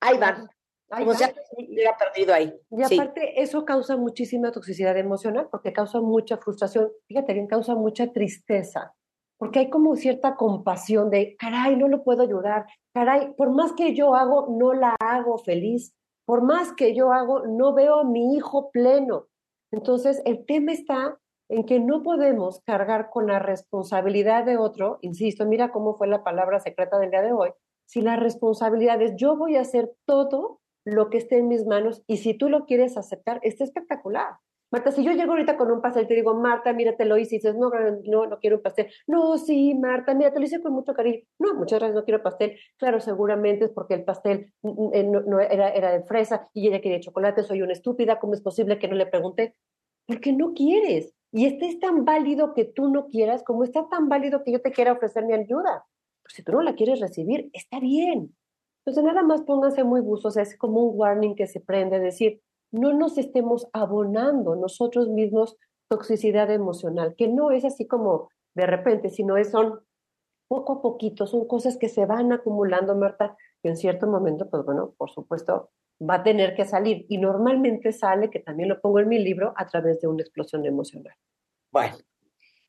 ahí van. Ahí Como van. si alguien se hubiera perdido ahí. Y Sí. aparte, eso causa muchísima toxicidad emocional porque causa mucha frustración. Fíjate bien, causa mucha tristeza. Porque hay como cierta compasión de, caray, no lo puedo ayudar. Caray, por más que yo hago, no la hago feliz. Por más que yo hago, no veo a mi hijo pleno. Entonces, el tema está en que no podemos cargar con la responsabilidad de otro. Insisto, mira cómo fue la palabra secreta del día de hoy. Si la responsabilidad es yo voy a hacer todo lo que esté en mis manos y si tú lo quieres aceptar, está espectacular. Marta, si yo llego ahorita con un pastel y te digo, Marta, mira, te lo hice, y dices, no, no, no quiero un pastel. No, sí, Marta, mira, te lo hice con mucho cariño. No, muchas gracias, no quiero pastel. Claro, seguramente es porque el pastel mm, eh, no, era, era de fresa y ella quería chocolate, soy una estúpida, ¿cómo es posible que no le pregunté? Porque no quieres. Y este es tan válido que tú no quieras como está tan válido que yo te quiera ofrecer mi ayuda. Pues si tú no la quieres recibir, está bien. Entonces nada más pónganse muy buzos, es como un warning que se prende, decir, no nos estemos abonando nosotros mismos toxicidad emocional, que no es así como de repente, sino es, son poco a poquito, son cosas que se van acumulando, Marta, y en cierto momento, pues bueno, por supuesto, va a tener que salir. Y normalmente sale, que también lo pongo en mi libro, a través de una explosión emocional. Bueno,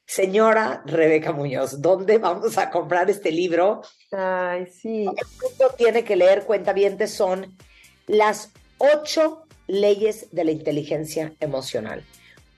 señora Rebeca Muñoz, ¿dónde vamos a comprar este libro? Ay, sí. El tiene que leer, cuentavientes, son las ocho leyes de la inteligencia emocional.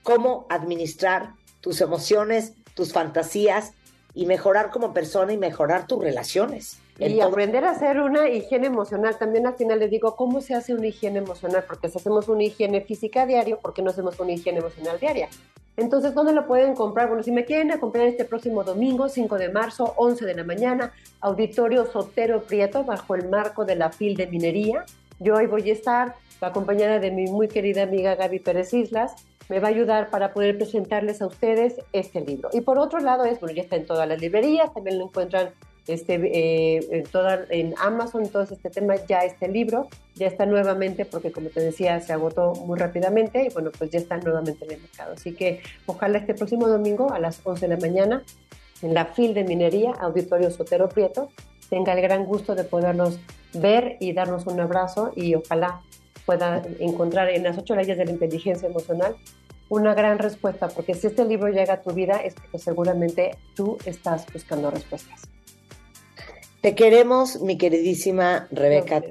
Cómo administrar tus emociones, tus fantasías y mejorar como persona y mejorar tus relaciones. Y aprender a hacer una higiene emocional. También al final les digo, ¿cómo se hace una higiene emocional? Porque si hacemos una higiene física diario, ¿por qué no hacemos una higiene emocional diaria? Entonces, ¿dónde lo pueden comprar? Bueno, si me quieren acompañar este próximo domingo, 5 de marzo, 11 de la mañana, Auditorio Sotero Prieto, bajo el marco de la FIL de Minería. Yo hoy voy a estar acompañada de mi muy querida amiga Gaby Pérez Islas. Me va a ayudar para poder presentarles a ustedes este libro. Y por otro lado es, bueno, ya está en todas las librerías, también lo encuentran este, eh, en, toda, en Amazon, todo este tema, ya este libro, ya está nuevamente, porque como te decía, se agotó muy rápidamente y bueno, pues ya está nuevamente en el mercado. Así que ojalá este próximo domingo a las 11 de la mañana, en la FIL de Minería, Auditorio Sotero Prieto, tenga el gran gusto de podernos ver y darnos un abrazo y ojalá pueda encontrar en las ocho leyes de la inteligencia emocional una gran respuesta, porque si este libro llega a tu vida es porque seguramente tú estás buscando respuestas. Te queremos, mi queridísima Rebeca.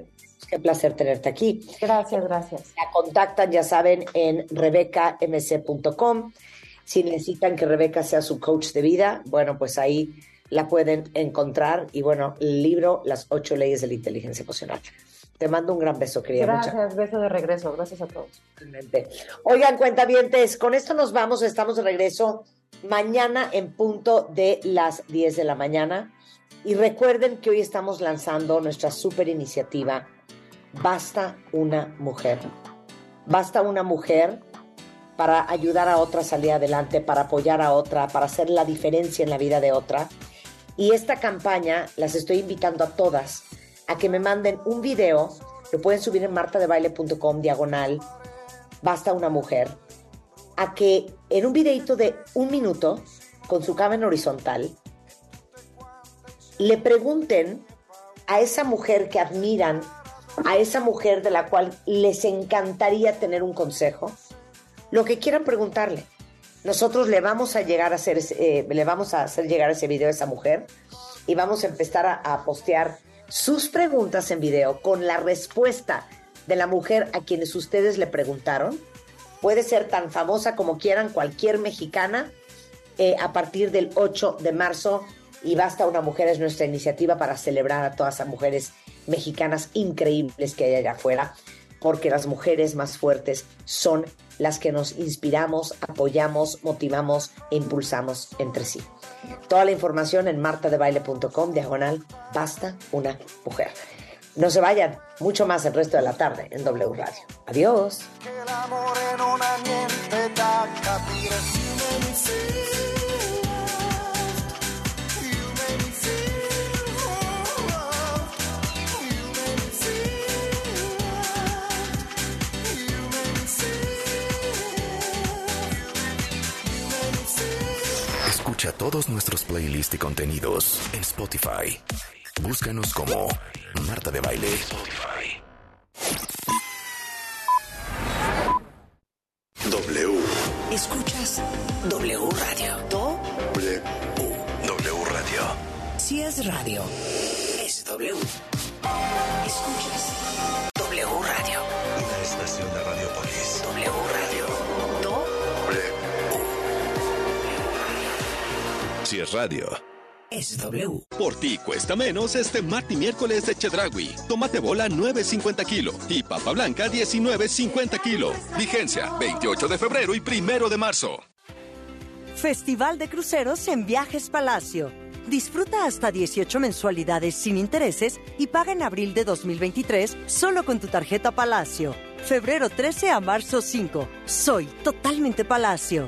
Qué placer tenerte aquí. Gracias, gracias. La contactan, ya saben, en rebecamc.com. Si necesitan que Rebeca sea su coach de vida, bueno, pues ahí la pueden encontrar. Y bueno, el libro, Las ocho leyes de la inteligencia emocional. Te mando un gran beso, querida. Gracias, beso de regreso. Gracias a todos. Oigan, cuentavientes, con esto nos vamos, estamos de regreso mañana en punto de las 10 de la mañana. Y recuerden que hoy estamos lanzando nuestra super iniciativa Basta una mujer. Basta una mujer para ayudar a otra a salir adelante, para apoyar a otra, para hacer la diferencia en la vida de otra. Y esta campaña las estoy invitando a todas a que me manden un video, lo pueden subir en martadebaile.com diagonal, basta una mujer, a que en un videito de un minuto, con su cámara horizontal, le pregunten a esa mujer que admiran, a esa mujer de la cual les encantaría tener un consejo, lo que quieran preguntarle. Nosotros le vamos a llegar a hacer, eh, le vamos a hacer llegar ese video a esa mujer y vamos a empezar a, postear sus preguntas en video con la respuesta de la mujer a quienes ustedes le preguntaron. Puede ser tan famosa como quieran, cualquier mexicana, eh, a partir del 8 de marzo. Y Basta una Mujer es nuestra iniciativa para celebrar a todas las mujeres mexicanas increíbles que hay allá afuera, porque las mujeres más fuertes son las que nos inspiramos, apoyamos, motivamos e impulsamos entre sí. Toda la información en martadebaile.com, diagonal, basta una mujer. No se vayan, mucho más el resto de la tarde en W Radio. Adiós. Escucha todos nuestros playlists y contenidos en Spotify. Búscanos como Marta de Baile. W. es radio. Es W. Por ti cuesta menos este martes y miércoles de Chedragui. Tomate bola 9.50 kilo y papa blanca 19.50 kilo. Vigencia 28 de febrero y primero de marzo. Festival de Cruceros en Viajes Palacio. Disfruta hasta 18 mensualidades sin intereses y paga en abril de 2023 solo con tu tarjeta Palacio. Febrero 13 a marzo 5. Soy totalmente Palacio.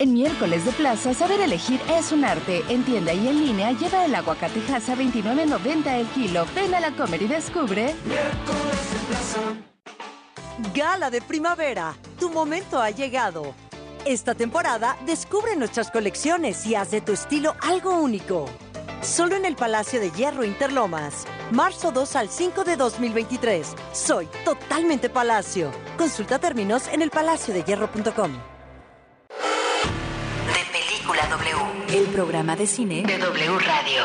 En miércoles de plaza, saber elegir es un arte. En tienda y en línea, lleva el aguacate a 29.90 el kilo. Ven a la comer y descubre. Miércoles de plaza. Gala de primavera. Tu momento ha llegado. Esta temporada descubre nuestras colecciones y haz de tu estilo algo único. Solo en el Palacio de Hierro Interlomas. Marzo 2 al 5 de 2023. Soy totalmente Palacio. Consulta términos en elpalaciodehierro.com. El programa de cine De W Radio.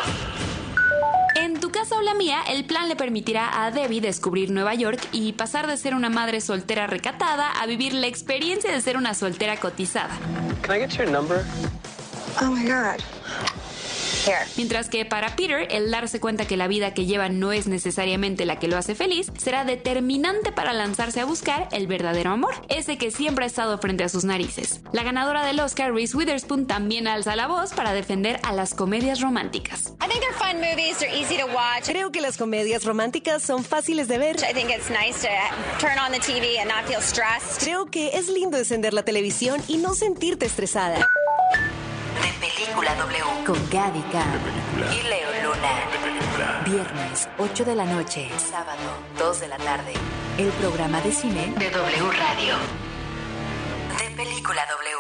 En tu casa o la mía, el plan le permitirá a Debbie descubrir Nueva York y pasar de ser una madre soltera recatada a vivir la experiencia de ser una soltera cotizada. Can I get your number? Oh my God. Mientras que para Peter, el darse cuenta que la vida que lleva no es necesariamente la que lo hace feliz, será determinante para lanzarse a buscar el verdadero amor, ese que siempre ha estado frente a sus narices. La ganadora del Oscar, Reese Witherspoon, también alza la voz para defender a las comedias románticas. I think they're fun movies. They're easy to watch. Creo que las comedias románticas son fáciles de ver. I think it's nice to turn on the TV and not feel stressed. Creo que es lindo encender la televisión y no sentirte estresada. De Película W. Con Gaby K. Y Leo Luna. Viernes, 8 de la noche. Sábado, 2 de la tarde. El programa de cine De W Radio. De Película W.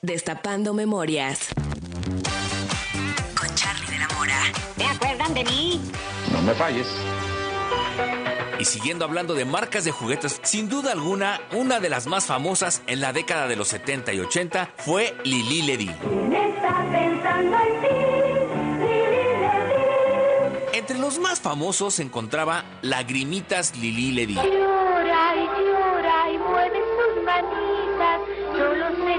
Destapando Memorias. Con Charlie de la Mora. ¿Se acuerdan de mí? No me falles. Y siguiendo hablando de marcas de juguetes, sin duda alguna, una de las más famosas en la década de los 70 y 80 fue Lili Ledy. Entre los más famosos se encontraba Lagrimitas Lili Ledy. Llora y llora y mueve sus se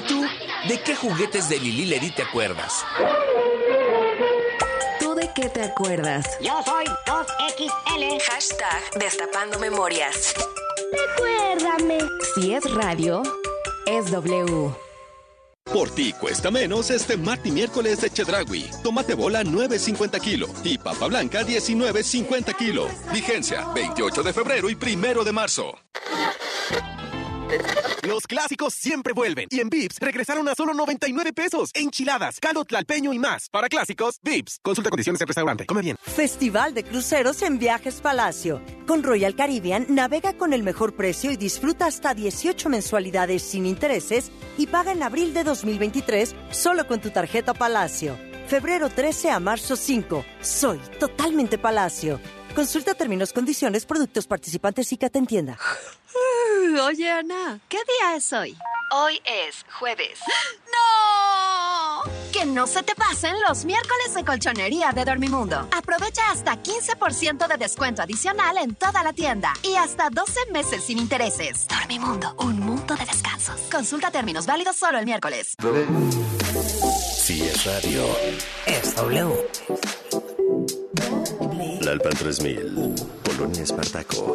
¿Y tú? ¿De qué juguetes de Lili Ledy te acuerdas? ¿Tú de qué te acuerdas? Yo soy 2XL. Hashtag Destapando Memorias. Recuérdame. Si es radio, es W. Por ti cuesta menos este martes y miércoles de Chedragui. Tomate bola 9.50 kilo y papa blanca 19.50 kilo. Vigencia 28 de febrero y primero de marzo. Los clásicos siempre vuelven. Y en Vips regresaron a solo 99 pesos. Enchiladas, caldo tlalpeño y más. Para clásicos, Vips. Consulta condiciones en restaurante. Come bien. Festival de Cruceros en Viajes Palacio. Con Royal Caribbean navega con el mejor precio y disfruta hasta 18 mensualidades sin intereses y paga en abril de 2023 solo con tu tarjeta Palacio. Febrero 13 a marzo 5. Soy totalmente Palacio. Consulta términos, condiciones, productos participantes y que te entienda. Oye, Ana, ¿qué día es hoy? Hoy es jueves. ¡No! ¿Qué Que no se te pasen los miércoles de colchonería de Dormimundo. Aprovecha hasta 15% de descuento adicional en toda la tienda y hasta 12 meses sin intereses. Dormimundo, un mundo de descansos. Consulta términos válidos solo el miércoles. Si es radio, Es W. La Alpan 3000, Polonia Espartaco,